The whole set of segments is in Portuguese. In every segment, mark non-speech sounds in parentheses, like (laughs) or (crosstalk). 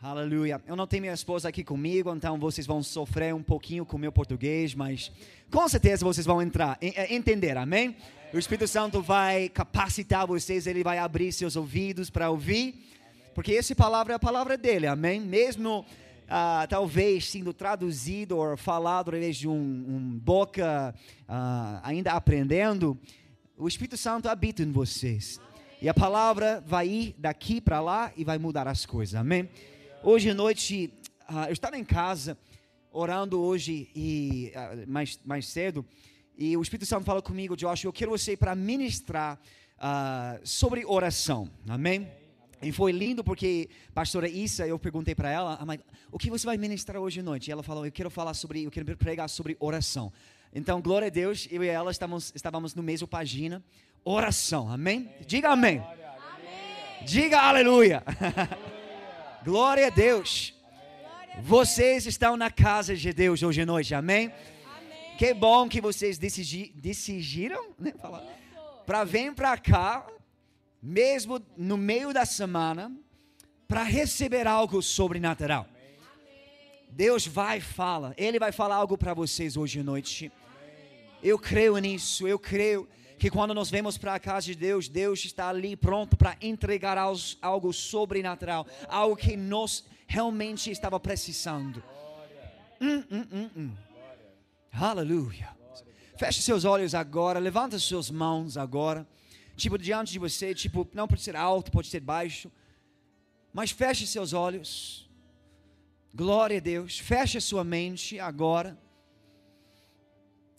Aleluia. Eu não tenho minha esposa aqui comigo, então vocês vão sofrer um pouquinho com meu português, mas com certeza vocês vão entrar, eh, entender, amém? O Espírito Santo vai capacitar vocês, ele vai abrir seus ouvidos para ouvir, porque essa palavra é a palavra dele, amém? Mesmo ah, talvez sendo traduzido ou falado através de um, um boca ah, ainda aprendendo, o Espírito Santo habita em vocês. E a palavra vai ir daqui para lá e vai mudar as coisas, amém? Hoje à noite, uh, eu estava em casa, orando hoje e uh, mais, mais cedo, e o Espírito Santo falou comigo, Josh, eu quero você para ministrar uh, sobre oração, amém? E foi lindo porque pastora Issa, eu perguntei para ela, o que você vai ministrar hoje à noite? E ela falou, eu quero falar sobre, eu quero pregar sobre oração. Então, glória a Deus, eu e ela estávamos, estávamos no mesmo página, oração, amém? Diga amém. amém. Diga aleluia. Glória a Deus. Vocês estão na casa de Deus hoje à noite, amém? Que bom que vocês decidi, decidiram né, para vir para cá, mesmo no meio da semana, para receber algo sobrenatural. Deus vai falar, Ele vai falar algo para vocês hoje à noite. Eu creio nisso, eu creio que quando nós vemos para a casa de Deus, Deus está ali pronto para entregar algo sobrenatural, algo que nós realmente estava precisando. Hum, hum, hum, hum. Aleluia. Feche seus olhos agora, levanta suas mãos agora. Tipo, diante de você, tipo, não pode ser alto, pode ser baixo. Mas feche seus olhos. Glória a Deus. Feche sua mente agora.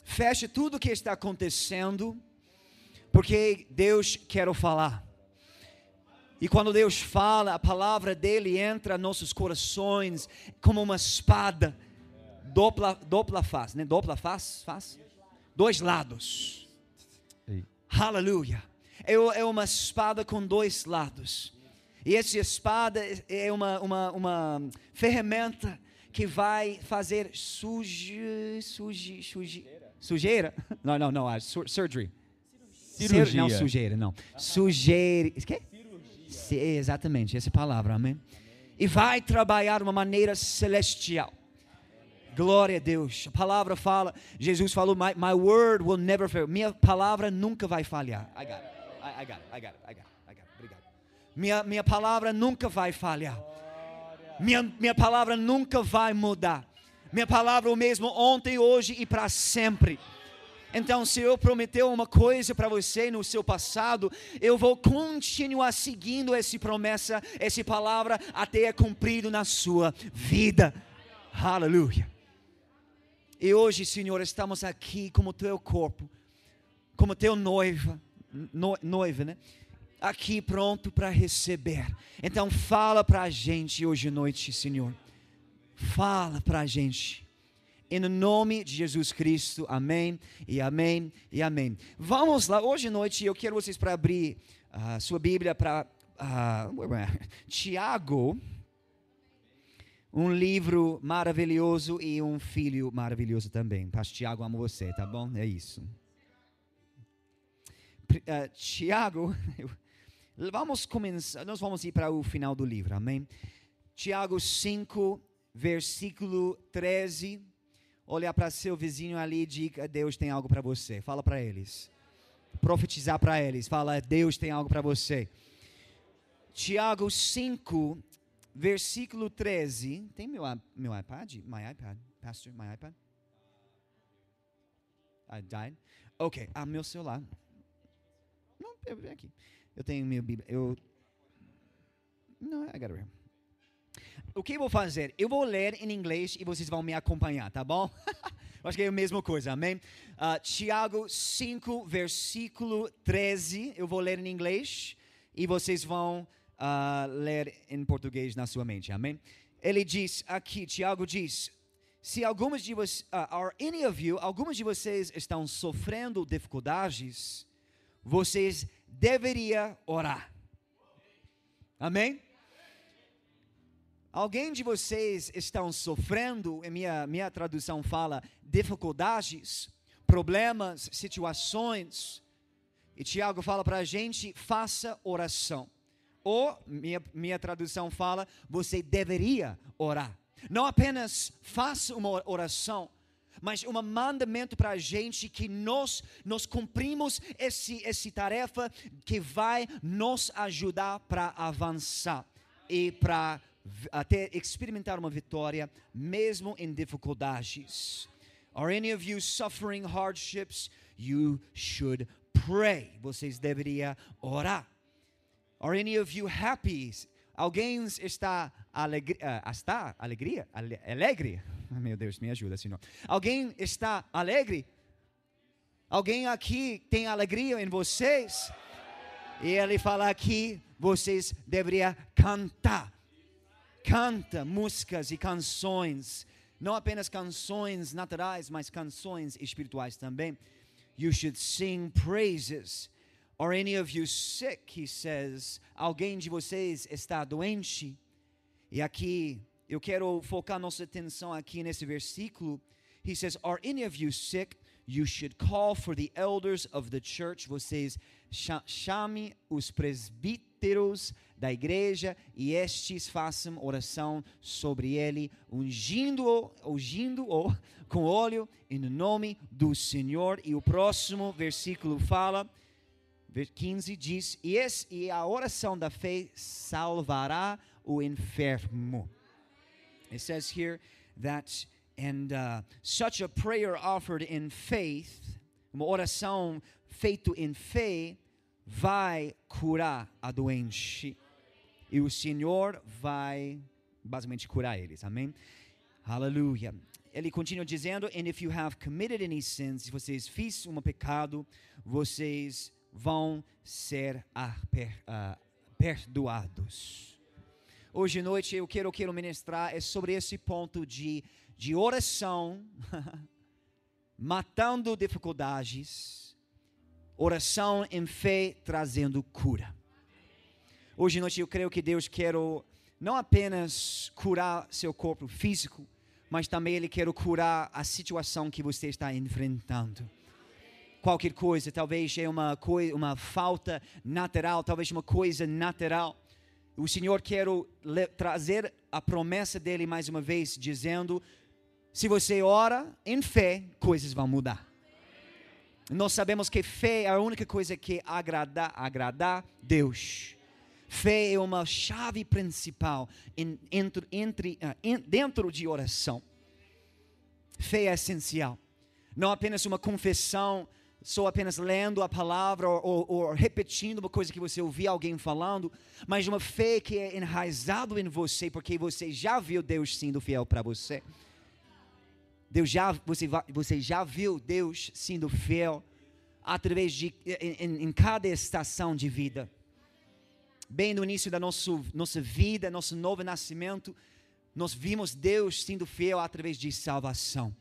Feche tudo o que está acontecendo porque Deus quer falar. E quando Deus fala, a palavra dele entra nos nossos corações como uma espada, dupla, dupla face, né? Dupla face, face? Dois lados. Aleluia. É, é uma espada com dois lados. E essa espada é uma, uma, uma ferramenta que vai fazer suje, suje, suje, sujeira. Não, não, não, surgery Cirurgia. Não, sujeira, não. Sujeira. Quê? Cirurgia. Exatamente, essa é palavra, amém? E vai trabalhar de uma maneira celestial. Glória a Deus. A palavra fala, Jesus falou, my, my word will never fail. Minha palavra nunca vai falhar. I got it. I, I got it. I got it. I got it. I got it. Obrigado. Minha, minha palavra nunca vai falhar. Minha, minha palavra nunca vai mudar. Minha palavra é o mesmo ontem, hoje e para sempre. Então, se eu prometeu uma coisa para você no seu passado, eu vou continuar seguindo essa promessa, essa palavra, até é cumprido na sua vida. Aleluia. E hoje, Senhor, estamos aqui como teu corpo, como teu noiva, no, noiva, né? Aqui pronto para receber. Então, fala para a gente hoje à noite, Senhor. Fala para a gente em nome de Jesus Cristo, amém e amém e amém. Vamos lá, hoje à noite eu quero vocês para abrir a uh, sua Bíblia para uh, Tiago, um livro maravilhoso e um filho maravilhoso também. Pastor Tiago, amo você, tá bom? É isso. Uh, Tiago, (laughs) vamos começar, nós vamos ir para o final do livro, amém? Tiago 5, versículo 13 olhar para seu vizinho ali e diga: Deus tem algo para você. Fala para eles. Profetizar para eles. Fala: Deus tem algo para você. Tiago 5, versículo 13. Tem meu, meu iPad? My iPad? Pastor, my iPad? I died? Ok, ah, meu celular. Não, vem aqui. Eu tenho meu Bíblia. Eu. Não, I got it here o que eu vou fazer? Eu vou ler em inglês e vocês vão me acompanhar, tá bom? (laughs) Acho que é a mesma coisa, amém? Uh, Tiago 5, versículo 13. Eu vou ler em inglês e vocês vão uh, ler em português na sua mente, amém? Ele diz aqui, Tiago diz: se algumas de vocês, uh, are any of you, algumas de vocês estão sofrendo dificuldades, vocês deveriam orar. Amém? Alguém de vocês estão sofrendo, minha, minha tradução fala, dificuldades, problemas, situações. E Tiago fala para a gente: faça oração. ou, minha, minha tradução fala, você deveria orar. Não apenas faça uma oração, mas um mandamento para a gente que nós, nós cumprimos esse, essa tarefa que vai nos ajudar para avançar e para até experimentar uma vitória, mesmo em dificuldades. Are any of you suffering hardships? You should pray. Vocês deveriam orar. Are any of you happy? Alguém está, alegre, uh, está alegria? Ale, alegre? (laughs) Meu Deus, me ajuda, Senhor. Alguém está alegre? Alguém aqui tem alegria em vocês? E ele fala aqui, vocês deveriam cantar. Canta músicas e canções, não apenas canções naturais, mas canções espirituais também. You should sing praises. Are any of you sick? He says. Alguém de vocês está doente? E aqui eu quero focar nossa atenção aqui nesse versículo. He says, Are any of you sick? You should call for the elders of the church. Vocês chame os presbíteros da igreja e estes façam oração sobre ele, ungindo-o ungindo -o (laughs) com óleo em nome do Senhor. E o próximo versículo fala, 15 diz: e, esse, e a oração da fé salvará o enfermo. It says here that, and uh, such a prayer offered in faith, uma oração feito em fé, vai curar a doente. E o Senhor vai basicamente curar eles. Amém? Aleluia. Ele continua dizendo: And if you have committed any sins, se vocês fizeram um pecado, vocês vão ser uh, perdoados. Hoje à noite eu quero, quero ministrar é sobre esse ponto de, de oração, (laughs) matando dificuldades, oração em fé trazendo cura. Hoje à noite eu creio que Deus quer não apenas curar seu corpo físico, mas também Ele quer curar a situação que você está enfrentando qualquer coisa, talvez é uma, coisa, uma falta natural, talvez uma coisa natural o Senhor quer trazer a promessa dele mais uma vez, dizendo: se você ora em fé, coisas vão mudar. Nós sabemos que fé é a única coisa que agrada, agradar Deus. Fé é uma chave principal em, entre, entre, uh, dentro de oração. Fé é essencial. Não apenas uma confissão sou apenas lendo a palavra ou, ou, ou, repetindo uma coisa que você ouviu alguém falando, mas uma fé que é enraizado em você, porque você já viu Deus sendo fiel para você. Deus já, você, você já viu Deus sendo fiel através de em, em cada estação de vida. Bem no início da nosso, nossa vida, nosso novo nascimento, nós vimos Deus sendo fiel através de salvação.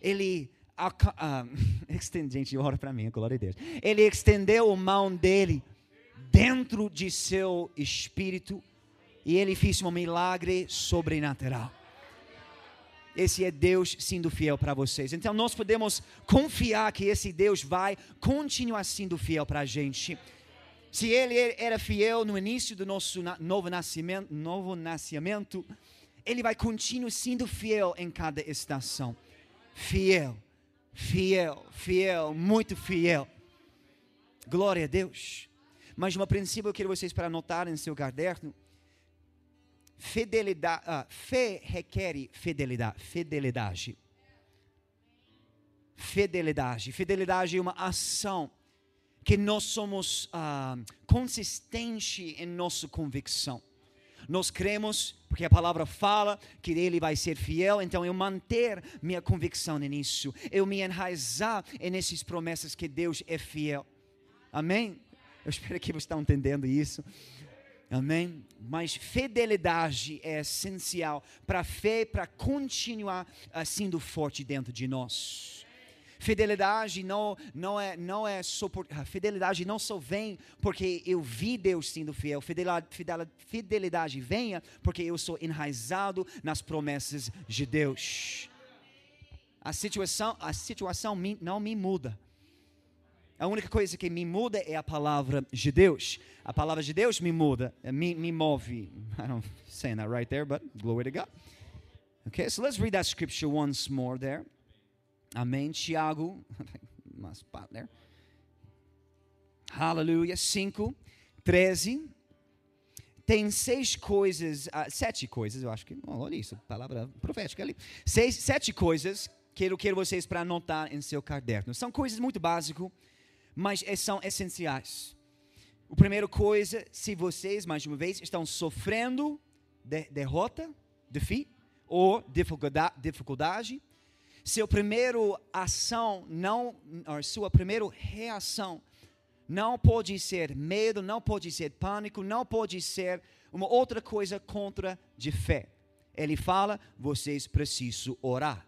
Ele a, (laughs) gente, ora para mim, glória a Deus. Ele estendeu a mão dele dentro de seu espírito e ele fez um milagre sobrenatural. Esse é Deus sendo fiel para vocês. Então nós podemos confiar que esse Deus vai continuar sendo fiel para a gente. Se ele era fiel no início do nosso novo nascimento, novo nascimento, ele vai continuar sendo fiel em cada estação. Fiel fiel, fiel, muito fiel. Glória a Deus. Mas um princípio eu quero vocês para anotar em seu caderno. Fidelidade, uh, fé requer fidelidade, fidelidade. Fidelidade. Fidelidade é uma ação que nós somos consistentes em nossa convicção. Nós cremos, porque a palavra fala que Ele vai ser fiel, então eu manter minha convicção nisso, eu me enraizar nessas promessas que Deus é fiel. Amém? Eu espero que vocês estão entendendo isso. Amém? Mas fidelidade é essencial para a fé, para continuar uh, sendo forte dentro de nós. Fidelidade não, não é, não é só por, fidelidade não só vem porque eu vi Deus sendo fiel. Fidelidade, fidelidade venha porque eu sou enraizado nas promessas de Deus. A situação, a situação não me muda. A única coisa que me muda é a palavra de Deus. A palavra de Deus me muda, me, me move. I don't say that right there, but glory to God. Okay, so let's read that scripture once more there. Amém. Tiago, (laughs) spot there. Aleluia. 5, 13. Tem seis coisas, uh, sete coisas, eu acho que, oh, olha isso, palavra profética ali. Seis, sete coisas que eu quero vocês para anotar em seu caderno. São coisas muito básicas, mas são essenciais. O primeiro coisa, se vocês, mais uma vez, estão sofrendo de, derrota, defeat, ou dificuldade, seu primeiro ação não, sua primeira reação não pode ser medo, não pode ser pânico, não pode ser uma outra coisa contra de fé. Ele fala, vocês precisam orar.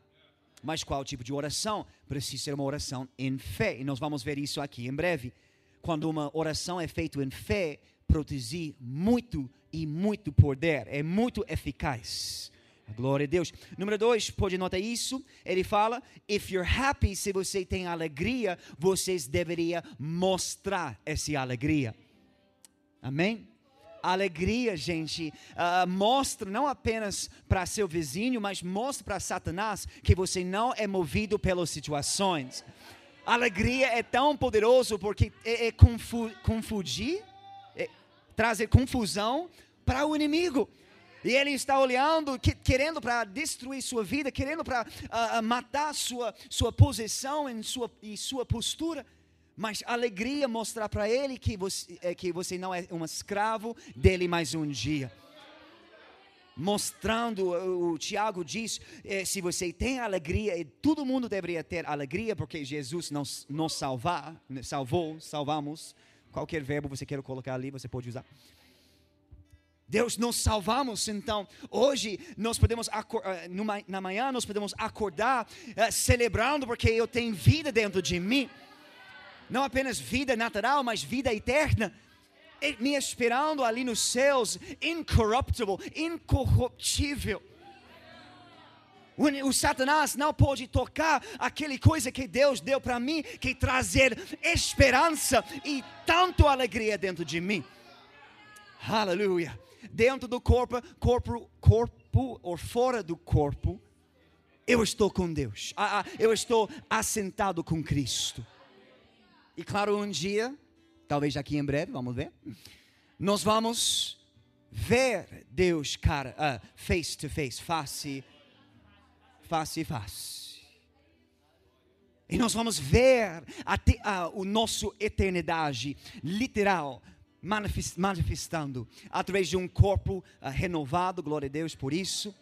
Mas qual tipo de oração? Precisa ser uma oração em fé. E nós vamos ver isso aqui em breve. Quando uma oração é feita em fé, produzir muito e muito poder, é muito eficaz. Glória a Deus. Número dois, pode notar isso? Ele fala: if you're happy, se você tem alegria, vocês deveriam mostrar essa alegria. Amém? Alegria, gente, uh, mostra não apenas para seu vizinho, mas mostra para Satanás que você não é movido pelas situações. Alegria é tão poderoso porque é, é confu confundir, é trazer confusão para o inimigo. E ele está olhando, que, querendo para destruir sua vida, querendo para uh, uh, matar sua, sua posição em sua, e sua postura. Mas alegria mostrar para ele que você, é, que você não é um escravo dele mais um dia. Mostrando, o Tiago diz: eh, se você tem alegria, todo mundo deveria ter alegria, porque Jesus nos, nos salvar, salvou, salvamos. Qualquer verbo você queira colocar ali, você pode usar. Deus nos salvamos, então hoje nós podemos eh, na manhã nós podemos acordar uh, celebrando porque eu tenho vida dentro de mim, não apenas vida natural, mas vida eterna, me esperando ali nos céus, incorruptible, incorruptível. O Satanás não pode tocar aquele coisa que Deus deu para mim, que trazer esperança e tanto alegria dentro de mim. Aleluia dentro do corpo, corpo, corpo ou fora do corpo, eu estou com Deus. Ah, ah, eu estou assentado com Cristo. E claro, um dia, talvez aqui em breve, vamos ver, nós vamos ver Deus cara, uh, face to face, face, face face. E nós vamos ver até a, o nosso eternidade literal manifestando através de um corpo uh, renovado, glória a Deus por isso.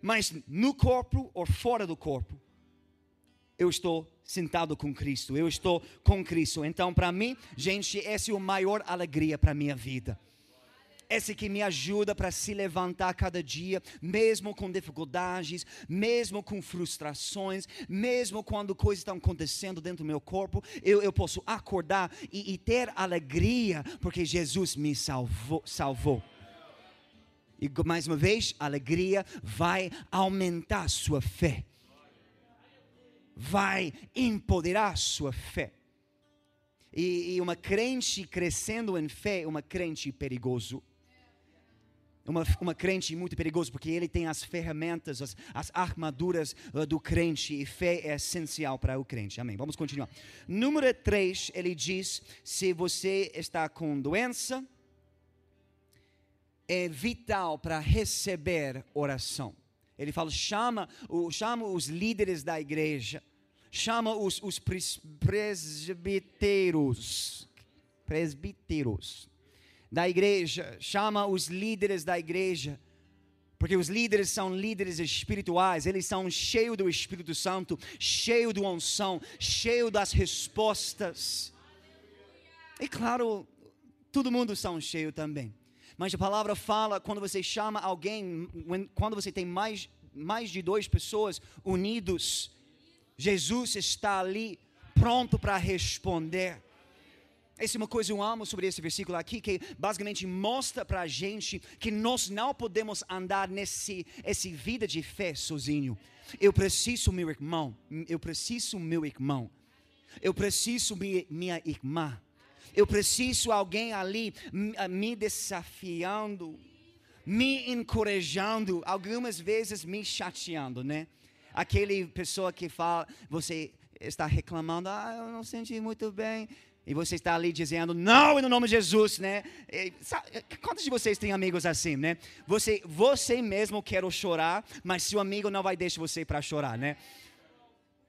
Mas no corpo ou fora do corpo, eu estou sentado com Cristo, eu estou com Cristo. Então, para mim, gente, essa é a maior alegria para minha vida esse que me ajuda para se levantar cada dia, mesmo com dificuldades, mesmo com frustrações, mesmo quando coisas estão acontecendo dentro do meu corpo, eu, eu posso acordar e, e ter alegria, porque Jesus me salvou. salvou. E mais uma vez, alegria vai aumentar sua fé, vai empoderar sua fé. E, e uma crente crescendo em fé, uma crente perigoso uma, uma crente muito perigoso, porque ele tem as ferramentas, as, as armaduras uh, do crente, e fé é essencial para o crente. Amém. Vamos continuar. Número 3, ele diz: se você está com doença, é vital para receber oração. Ele fala: chama, chama os líderes da igreja, chama os, os presbíteros. Presbíteros da igreja, chama os líderes da igreja, porque os líderes são líderes espirituais, eles são cheios do Espírito Santo, cheios de unção, cheios das respostas. E claro, todo mundo são cheios também. Mas a palavra fala quando você chama alguém, quando você tem mais, mais de duas pessoas unidos, Jesus está ali pronto para responder. Essa é uma coisa que eu amo sobre esse versículo aqui, que basicamente mostra para a gente que nós não podemos andar nesse essa vida de fé sozinho. Eu preciso meu irmão, eu preciso meu irmão. Eu preciso me, minha irmã. Eu preciso alguém ali me desafiando, me encorajando, algumas vezes me chateando, né? Aquele pessoa que fala, você está reclamando, ah, eu não senti muito bem. E você está ali dizendo, não, no nome de Jesus, né? E, sabe, quantos de vocês têm amigos assim, né? Você, você mesmo quer chorar, mas seu amigo não vai deixar você para chorar, né?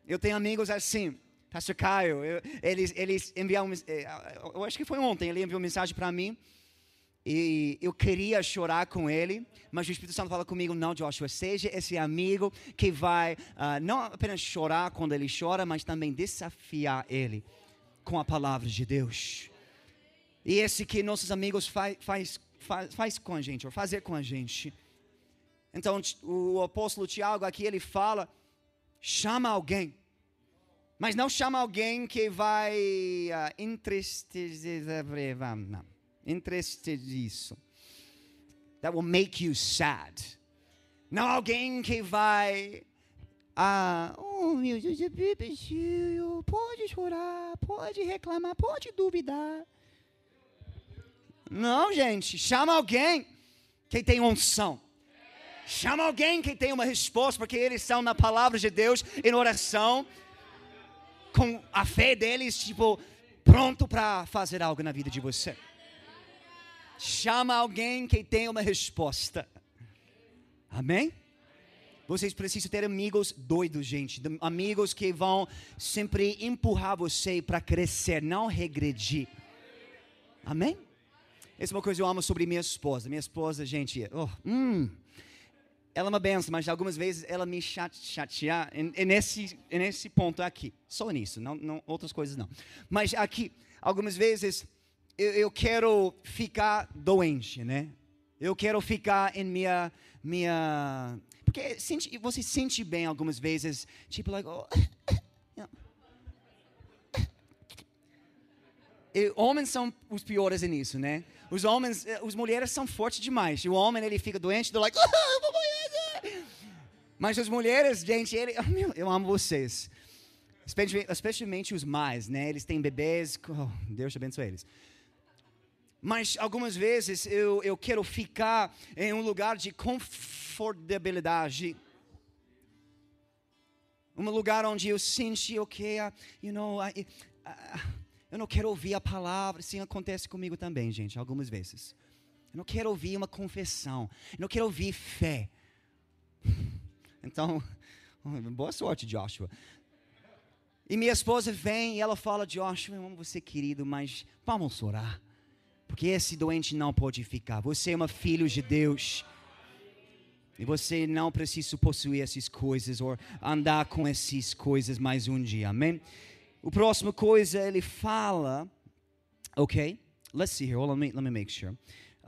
Eu tenho amigos assim. Pastor Caio, eu, eles, eles enviaram, eh, eu acho que foi ontem, ele enviou uma mensagem para mim. E eu queria chorar com ele, mas o Espírito Santo fala comigo: não, Joshua, seja esse amigo que vai uh, não apenas chorar quando ele chora, mas também desafiar ele com a palavra de Deus. E esse que nossos amigos faz, faz, faz, faz com a gente, ou fazer com a gente. Então, o apóstolo Tiago aqui ele fala: chama alguém, mas não chama alguém que vai uh, entristecer, isso. That will make you sad. Não alguém que vai. Ah, oh meu Deus, pode chorar, pode reclamar, pode duvidar. Não, gente, chama alguém que tem unção. Chama alguém que tem uma resposta, porque eles são na palavra de Deus, em oração, com a fé deles, tipo, pronto para fazer algo na vida de você. Chama alguém que tem uma resposta. Amém? Vocês precisam ter amigos doidos, gente. Amigos que vão sempre empurrar você para crescer, não regredir. Amém? Essa é uma coisa que eu amo sobre minha esposa. Minha esposa, gente, oh, hum, ela é uma benção, mas algumas vezes ela me chateia e, nesse, nesse ponto aqui. Só nisso, não, não, outras coisas não. Mas aqui, algumas vezes eu, eu quero ficar doente, né? Eu quero ficar em minha minha porque sente, você sente bem algumas vezes, tipo like, oh, E homens são os piores nisso, né? Os homens, eh, as mulheres são fortes demais. O homem ele fica doente, they're like, (laughs) oh, mas as mulheres, gente, ele, (laughs) eu amo vocês. Especialmente, os mais, né? Eles têm bebês, oh, Deus abençoe eles. Mas algumas vezes eu, eu quero ficar em um lugar de confortabilidade. Um lugar onde eu sinto, ok, uh, you know, uh, eu não quero ouvir a palavra. Sim, acontece comigo também, gente, algumas vezes. Eu não quero ouvir uma confissão. Eu não quero ouvir fé. Então, (laughs) boa sorte, Joshua. E minha esposa vem e ela fala, Joshua, eu amo você, querido, mas vamos orar. Porque esse doente não pode ficar. Você é uma filho de Deus. E você não precisa possuir essas coisas ou andar com essas coisas mais um dia. Amém? O próximo coisa ele fala, ok? Let's see here. On, let me, let me make sure.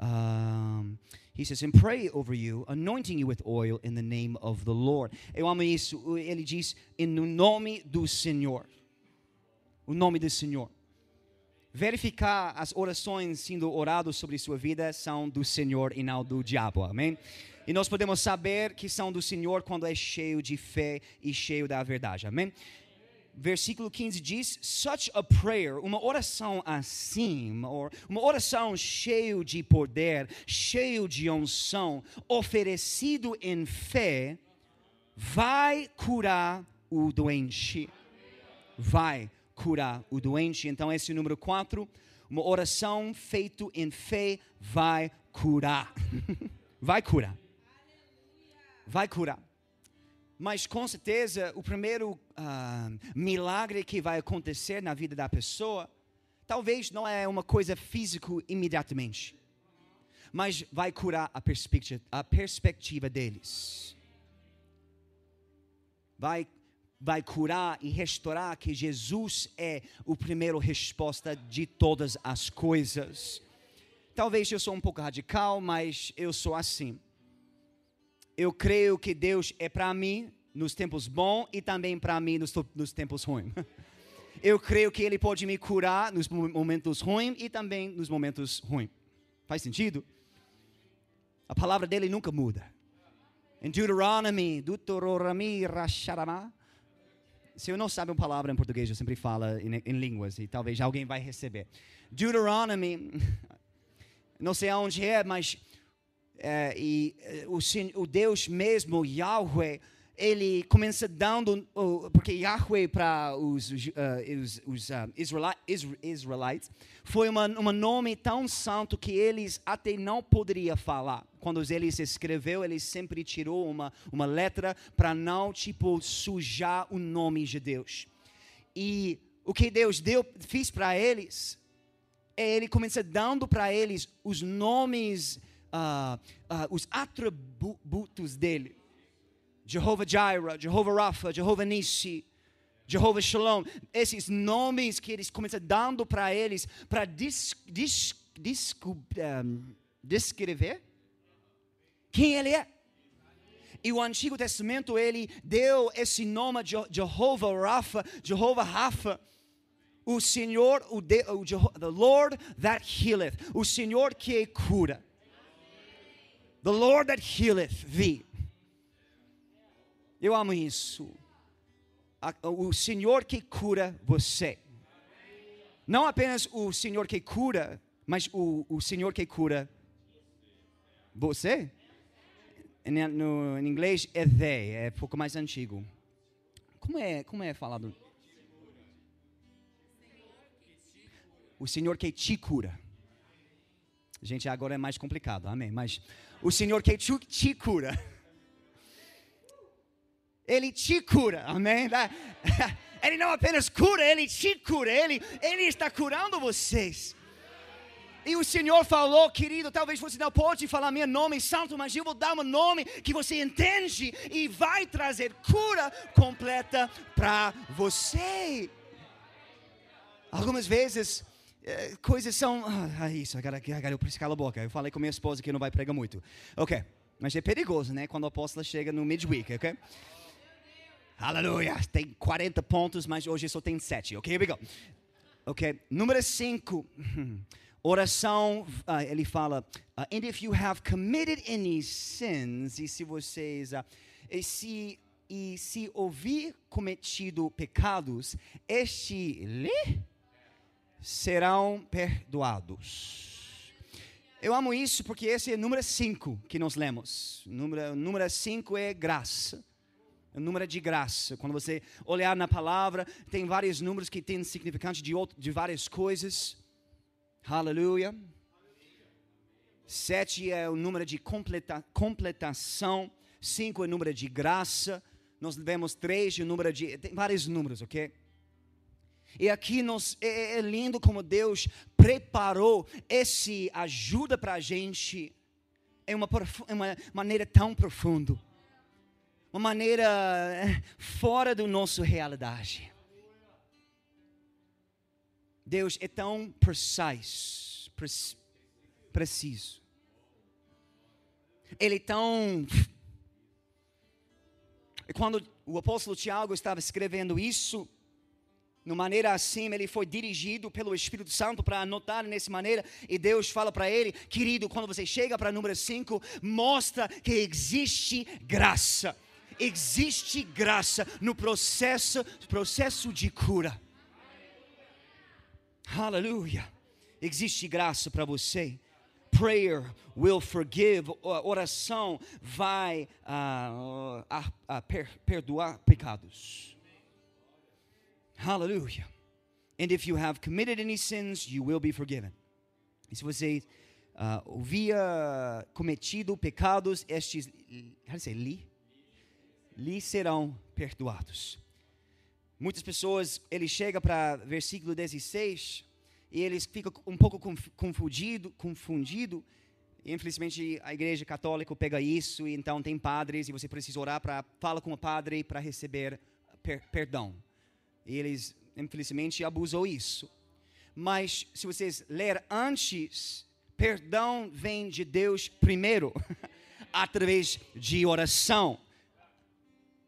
Um, he says, and pray over you, anointing you with oil in the name of the Lord. Eu amo isso. Ele diz, em nome do Senhor. O nome do Senhor verificar as orações sendo oradas sobre sua vida são do Senhor e não do diabo. Amém? E nós podemos saber que são do Senhor quando é cheio de fé e cheio da verdade. Amém? Versículo 15 diz: Such a prayer, uma oração assim, uma oração cheio de poder, cheio de unção, oferecido em fé, vai curar o doente. Vai curar o doente. Então, esse número 4, uma oração feita em fé vai curar. (laughs) vai curar. Vai curar. Mas com certeza, o primeiro uh, milagre que vai acontecer na vida da pessoa, talvez não é uma coisa física imediatamente, mas vai curar a perspectiva, a perspectiva deles. Vai vai curar e restaurar, que Jesus é o primeiro resposta de todas as coisas. Talvez eu sou um pouco radical, mas eu sou assim. Eu creio que Deus é para mim nos tempos bons e também para mim nos, nos tempos ruins. (laughs) Eu creio que Ele pode me curar nos momentos ruins e também nos momentos ruins. Faz sentido? A palavra dele nunca muda. Em Deuteronomy, Deuteronomy, Rasharama, se eu não sabe uma palavra em português, eu sempre falo em, em línguas e talvez alguém vai receber. Deuteronomy, (laughs) não sei aonde é, mas é, e, o, o Deus mesmo, Yahweh, ele começa dando, porque Yahweh para os, os, os uh, Israelites foi um nome tão santo que eles até não poderiam falar. Quando eles escreveu, ele sempre tirou uma, uma letra para não tipo sujar o nome de Deus. E o que Deus deu, fez para eles, é ele começa dando para eles os nomes, uh, os atributos dele. Jehovah Jireh, Jehovah Rapha, Jehovah Nissi, Jehovah Shalom. Esses nomes que eles começam dando para eles para dis, dis, dis, um, descrever quem ele é. E o Antigo Testamento ele deu esse nome de Jehovah Rapha, Jehovah Rafa, o Senhor, o, de, o the Lord that healeth, o Senhor que cura. The Lord that healeth thee. Eu amo isso. O Senhor que cura você. Não apenas o Senhor que cura, mas o, o Senhor que cura você. No, em inglês é they, é pouco mais antigo. Como é, como é falado? O Senhor que te cura. Gente, agora é mais complicado, amém. Mas o Senhor que te, te cura. (laughs) Ele te cura, amém? (laughs) Ele não apenas cura, ele te cura, ele, ele está curando vocês. E o Senhor falou, querido, talvez você não pode falar meu nome santo, mas eu vou dar um nome que você entende e vai trazer cura completa para você. Algumas vezes é, coisas são. Ah, isso, agora, agora eu preciso calar a boca. Eu falei com minha esposa que não vai pregar muito. Ok, mas é perigoso, né? Quando o apóstolo chega no midweek, ok? Aleluia. Tem 40 pontos, mas hoje só tem 7. Ok, here we go. Ok, número 5. (laughs) Oração, uh, ele fala, uh, and if you have committed any sins, e se vocês, uh, e se, e se ouvir cometido pecados, este lhe serão perdoados. Eu amo isso porque esse é o número 5 que nós lemos. Número 5 é graça. O número de graça. Quando você olhar na palavra, tem vários números que têm significante de, outro, de várias coisas. Aleluia. Sete é o número de completa, completação. Cinco é o número de graça. Nós vemos três, o número de. Tem vários números, ok? E aqui nos, é, é lindo como Deus preparou esse ajuda para a gente em uma, uma maneira tão profunda uma maneira eh, fora do nosso realidade. Deus é tão precise, preciso. Ele é tão. E quando o apóstolo Tiago estava escrevendo isso, de maneira assim, ele foi dirigido pelo Espírito Santo para anotar nessa maneira, e Deus fala para ele: querido, quando você chega para número 5, mostra que existe graça existe graça no processo, processo de cura. Aleluia. Existe graça para você. Prayer will forgive. Oração vai uh, uh, uh, per perdoar pecados. Aleluia. And if you have committed any sins, you will be forgiven. E se você uh, havia cometido pecados, estes, how say, li? lhe serão perdoados. Muitas pessoas, ele chega para versículo 16 e eles ficam um pouco confundido, confundido. Infelizmente a igreja católica pega isso e então tem padres e você precisa orar para fala com o padre para receber per, perdão. E eles infelizmente abusou isso. Mas se vocês ler antes, perdão vem de Deus primeiro, (laughs) através de oração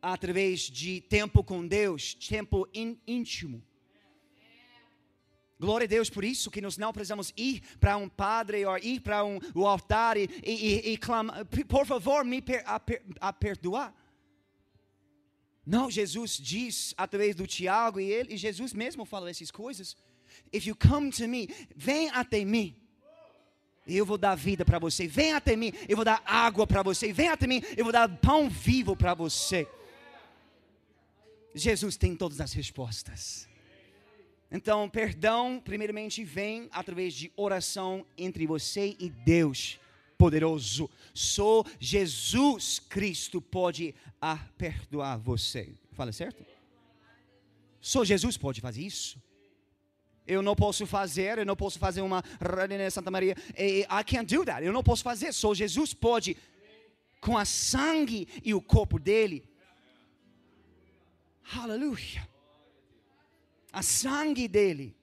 através de tempo com Deus, tempo íntimo. Glória a Deus por isso que nós não precisamos ir para um padre ou ir para um, o altar e, e, e clamar, por favor, me per, a, a perdoar. Não, Jesus diz através do Tiago e ele, e Jesus mesmo fala essas coisas. If you come to me, vem até mim. Eu vou dar vida para você. Vem até mim, eu vou dar água para você. Vem até mim, eu vou dar pão vivo para você. Jesus tem todas as respostas. Então, perdão, primeiramente, vem através de oração entre você e Deus poderoso. Só Jesus Cristo pode perdoar você. Fala certo? Só Jesus pode fazer isso. Eu não posso fazer, eu não posso fazer uma Santa Maria. I can't do that. Eu não posso fazer. Só Jesus pode, com a sangue e o corpo dele. Aleluia. A sangue dele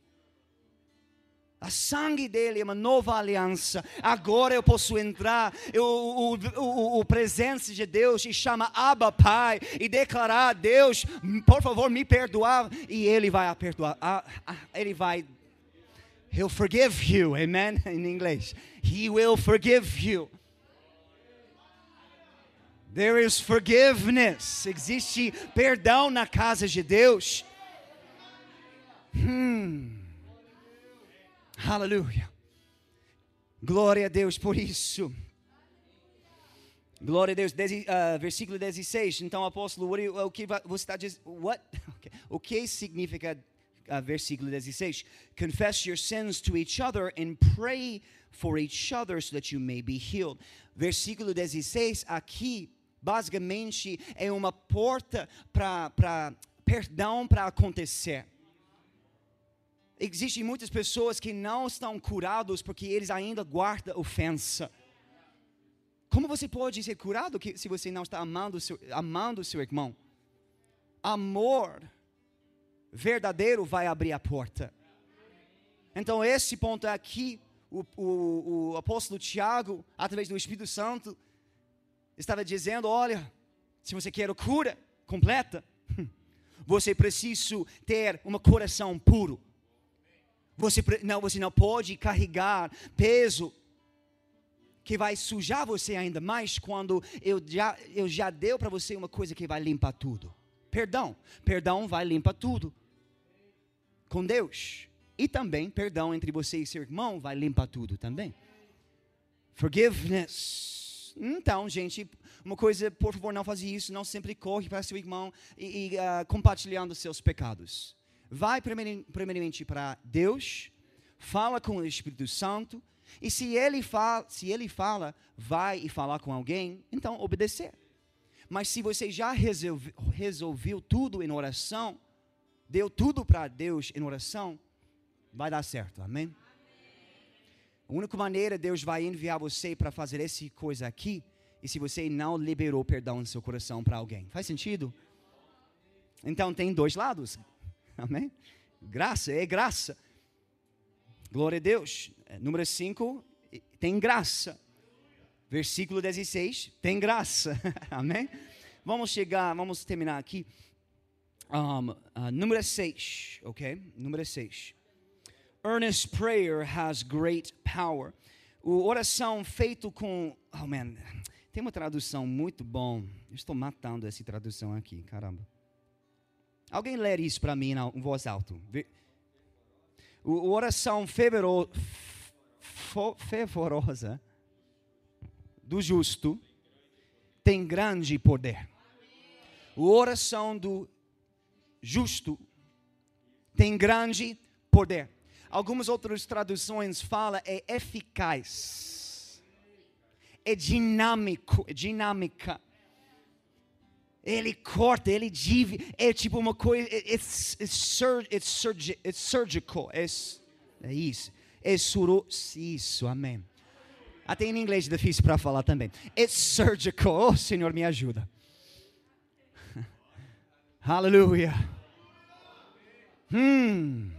a sangue dele é uma nova aliança. Agora eu posso entrar, eu, o, o, o presença de Deus e chama Abba Pai e declarar: Deus, por favor, me perdoar. E Ele vai perdoar. Ele vai. He'll forgive you. Amen? (laughs) Em inglês. He will forgive you. There is forgiveness. Existe perdão na casa de Deus. Hmm. Aleluia. Glória a Deus por isso. Glória a Deus. Uh, versículo 16. Então, apóstolo, o que você está dizendo? What? (laughs) Okay. O que significa uh, versículo 16? Confess your sins to each other and pray for each other so that you may be healed. Versículo 16 aqui, basicamente, é uma porta para perdão para acontecer. Existem muitas pessoas que não estão curados porque eles ainda guardam ofensa. Como você pode ser curado se você não está amando seu, amando seu irmão? Amor verdadeiro vai abrir a porta. Então, esse ponto aqui, o, o, o apóstolo Tiago, através do Espírito Santo, estava dizendo: olha, se você quer cura completa, (laughs) você precisa ter um coração puro. Você não, você não pode carregar peso que vai sujar você ainda mais quando eu já, eu já deu para você uma coisa que vai limpar tudo. Perdão. Perdão vai limpar tudo. Com Deus. E também, perdão entre você e seu irmão vai limpar tudo também. Forgiveness. Então, gente, uma coisa, por favor, não faça isso. Não sempre corre para seu irmão e, e uh, compartilhando seus pecados vai primeiramente para Deus, fala com o Espírito Santo, e se ele fala, se ele fala, vai e falar com alguém, então obedecer. Mas se você já resolveu, resolveu tudo em oração, deu tudo para Deus em oração, vai dar certo. Amém? A única maneira Deus vai enviar você para fazer essa coisa aqui, e se você não liberou perdão no seu coração para alguém. Faz sentido? Então tem dois lados. (laughs) Amém? Graça, é graça. Glória a Deus. É, número 5, tem graça. Versículo 16, tem graça. (laughs) Amém? Vamos chegar, vamos terminar aqui. Um, uh, número 6, ok? Número 6. Earnest prayer has great power. O oração feito com. Oh, man. Tem uma tradução muito bom. estou matando essa tradução aqui, caramba. Alguém ler isso para mim em voz alta. O oração fervoro, fervorosa do justo tem grande poder. A oração do justo tem grande poder. Algumas outras traduções falam é eficaz, é dinâmico, é dinâmica ele corta, ele dive, é tipo uma coisa, it's, it's, surg, it's, surg, it's surgical, é, é isso, é suro, isso, amém. Até em inglês é difícil para falar também. It's surgical, oh Senhor me ajuda. (laughs) Aleluia. Hmm.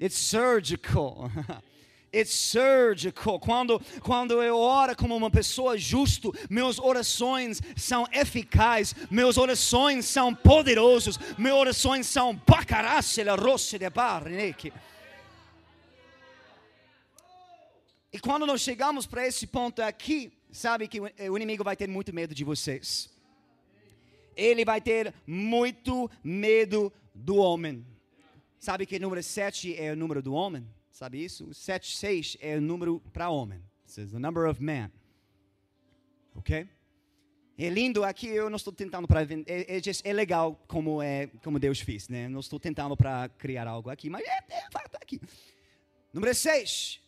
It's surgical. (laughs) It's surgical. Quando, quando eu oro como uma pessoa justa, meus orações são eficazes, meus orações são poderosos, meus orações são bacarasse rosse de barneque. E quando nós chegamos para esse ponto aqui, sabe que o inimigo vai ter muito medo de vocês. ele vai ter muito medo do homem. Sabe que número 7 é o número do homem? Sabe isso? 7, 6 é o número para homem. The number of man. Ok? É lindo aqui, eu não estou tentando para é, é, é, legal como é como Deus fez, né? Não estou tentando para criar algo aqui, mas é, é fato aqui. Número 6.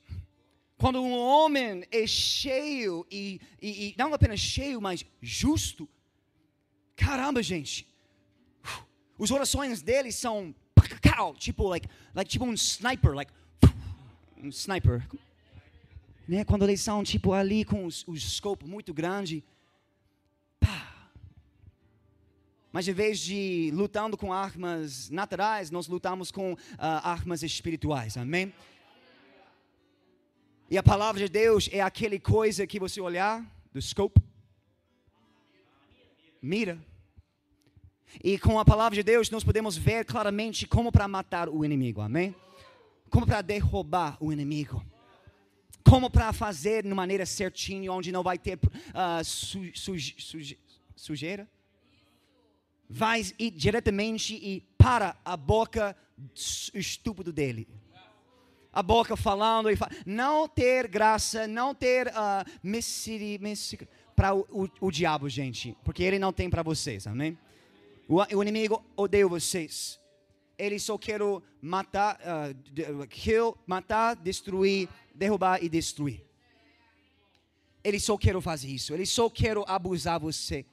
Quando um homem é cheio e, e, e, não apenas cheio, mas justo. Caramba, gente. Os orações dele são tipo like, like tipo um sniper, like um sniper. Né? Quando eles são tipo ali com o scope muito grande Mas em vez de lutando com armas naturais, nós lutamos com uh, armas espirituais. Amém? E a palavra de Deus é aquele coisa que você olhar do scope, mira. E com a palavra de Deus nós podemos ver claramente como para matar o inimigo. Amém? Como para derrubar o inimigo como para fazer de maneira certinha, onde não vai ter uh, su, su, su, sujeira, vai ir diretamente e para a boca estúpido dele. A boca falando e fal... não ter graça, não ter uh, ah, para o, o, o, diabo, gente, porque ele não tem para vocês, amém? O, o, inimigo odeia vocês. Ele só quer matar, uh, kill, matar, destruir, derrubar e destruir. Ele só quer fazer isso. Ele só quer abusar você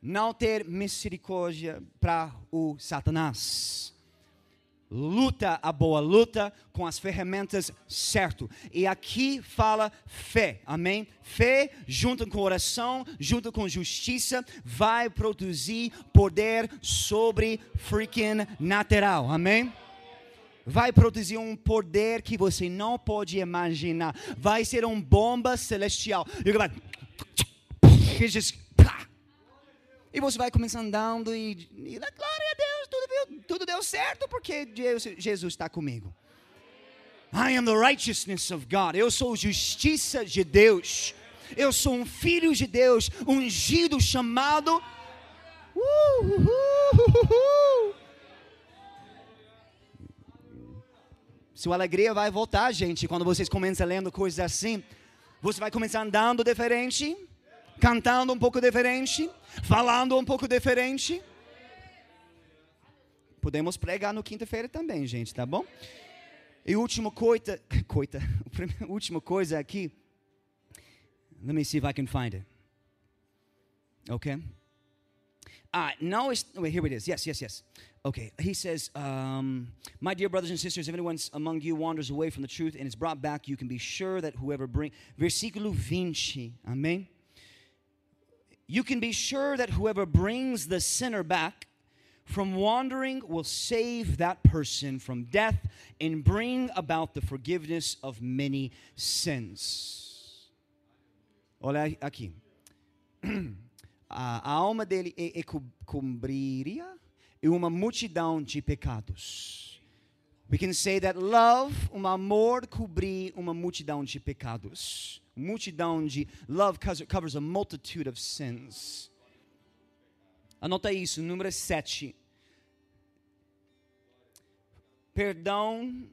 não ter misericórdia para o Satanás. Luta a boa luta com as ferramentas certo. E aqui fala fé, amém? Fé junto com oração, junto com justiça, vai produzir poder sobre freaking natural, amém? vai produzir um poder que você não pode imaginar. Vai ser uma bomba celestial. E você vai começar andando e, e glória a Deus, tudo deu, tudo deu certo porque Jesus está comigo. I am the righteousness of God. Eu sou justiça de Deus. Eu sou um filho de Deus, ungido, chamado. Uh, uh, uh, Sua alegria vai voltar, gente, quando vocês começam lendo coisas assim. Você vai começar andando diferente cantando um pouco diferente, falando um pouco diferente. Podemos pregar no quinta-feira também, gente, tá bom? E última coisa, coisa, última coisa aqui. Let me see if I can find it. Okay. Ah, now it's wait, here it is. Yes, yes, yes. Okay, he says, um, My dear brothers and sisters, if anyone among you wanders away from the truth and is brought back, you can be sure that whoever bring. Versículo 20. Amém? you can be sure that whoever brings the sinner back from wandering will save that person from death and bring about the forgiveness of many sins. Olha aqui. (clears throat) A alma dele é, é cobriria uma multidão de pecados. We can say that love, um amor, cobrir uma multidão de pecados multidão de love covers a multitude of sins. Anota isso, número 7. Perdão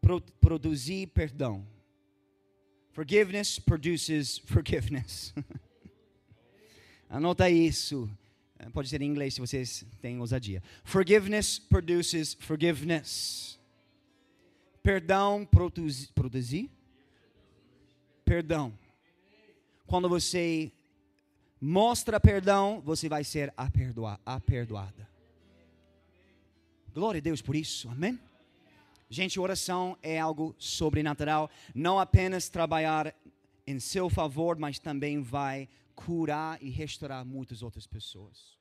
pro, produzir perdão. Forgiveness produces forgiveness. (laughs) Anota isso. Eh, pode ser em inglês se vocês têm ousadia. Forgiveness produces forgiveness. Perdão produz, produzir perdão. Quando você mostra perdão, você vai ser aperdoada. Glória a Deus por isso, amém? Gente, oração é algo sobrenatural, não apenas trabalhar em seu favor, mas também vai curar e restaurar muitas outras pessoas.